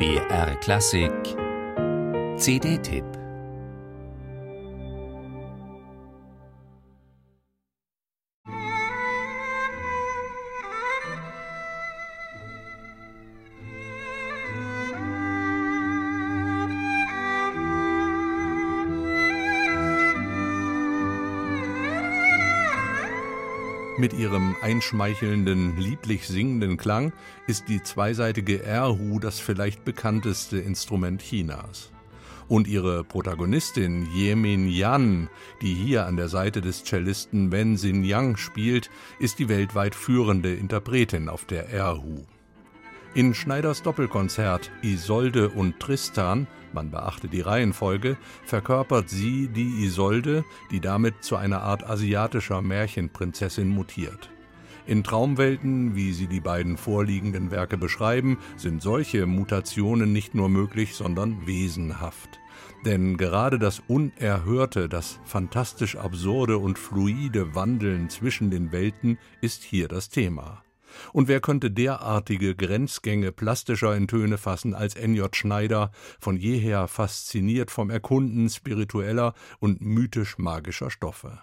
BR Klassik. CD-Tipp Mit ihrem einschmeichelnden, lieblich singenden Klang ist die zweiseitige Erhu das vielleicht bekannteste Instrument Chinas. Und ihre Protagonistin Yemin Yan, die hier an der Seite des Cellisten Wen Xinjiang spielt, ist die weltweit führende Interpretin auf der Erhu. In Schneiders Doppelkonzert Isolde und Tristan, man beachte die Reihenfolge, verkörpert sie die Isolde, die damit zu einer Art asiatischer Märchenprinzessin mutiert. In Traumwelten, wie sie die beiden vorliegenden Werke beschreiben, sind solche Mutationen nicht nur möglich, sondern wesenhaft. Denn gerade das Unerhörte, das fantastisch absurde und fluide Wandeln zwischen den Welten ist hier das Thema. Und wer könnte derartige Grenzgänge plastischer in Töne fassen als N.J. Schneider, von jeher fasziniert vom Erkunden spiritueller und mythisch-magischer Stoffe?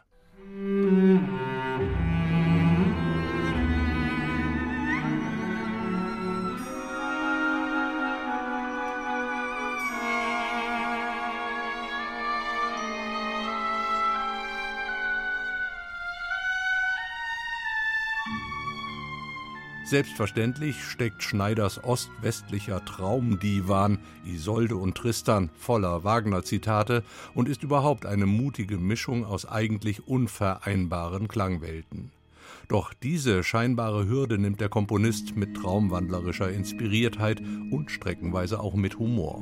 Musik Selbstverständlich steckt Schneiders ostwestlicher Traumdivan Isolde und Tristan voller Wagner-Zitate und ist überhaupt eine mutige Mischung aus eigentlich unvereinbaren Klangwelten. Doch diese scheinbare Hürde nimmt der Komponist mit traumwandlerischer Inspiriertheit und streckenweise auch mit Humor.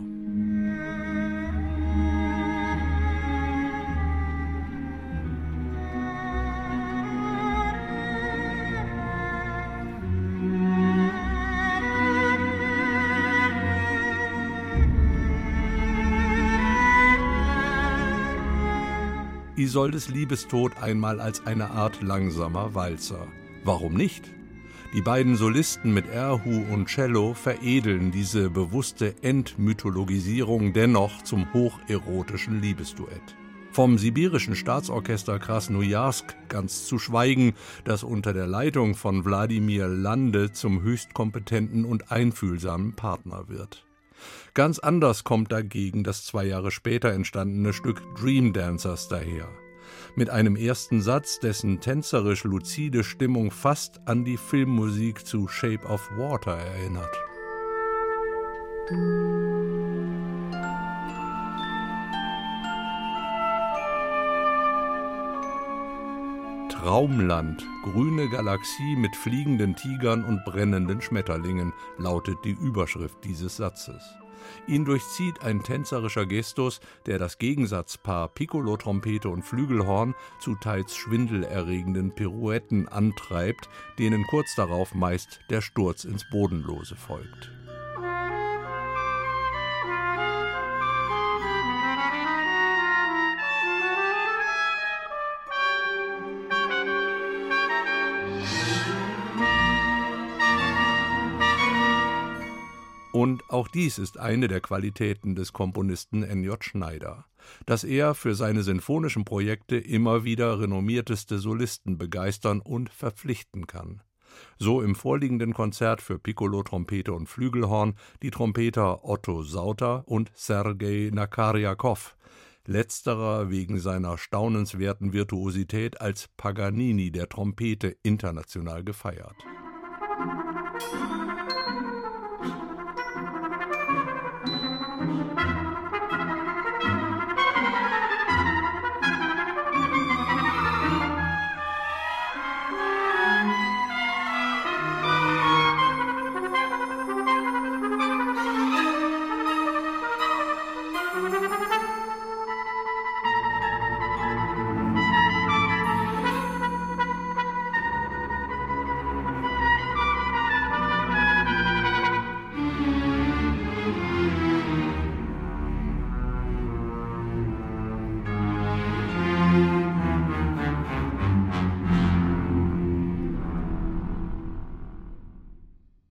Isoldes Liebestod einmal als eine Art langsamer Walzer. Warum nicht? Die beiden Solisten mit Erhu und Cello veredeln diese bewusste Entmythologisierung dennoch zum hocherotischen Liebesduett. Vom sibirischen Staatsorchester Krasnojarsk ganz zu schweigen, das unter der Leitung von Wladimir Lande zum höchst kompetenten und einfühlsamen Partner wird. Ganz anders kommt dagegen das zwei Jahre später entstandene Stück Dream Dancers daher. Mit einem ersten Satz, dessen tänzerisch luzide Stimmung fast an die Filmmusik zu Shape of Water erinnert. Traumland, grüne Galaxie mit fliegenden Tigern und brennenden Schmetterlingen, lautet die Überschrift dieses Satzes. Ihn durchzieht ein tänzerischer Gestus, der das Gegensatzpaar Piccolo-Trompete und Flügelhorn zu teils schwindelerregenden Pirouetten antreibt, denen kurz darauf meist der Sturz ins Bodenlose folgt. Und auch dies ist eine der Qualitäten des Komponisten N.J. Schneider, dass er für seine sinfonischen Projekte immer wieder renommierteste Solisten begeistern und verpflichten kann. So im vorliegenden Konzert für Piccolo, Trompete und Flügelhorn die Trompeter Otto Sauter und Sergei Nakarjakow, letzterer wegen seiner staunenswerten Virtuosität als Paganini der Trompete international gefeiert. Musik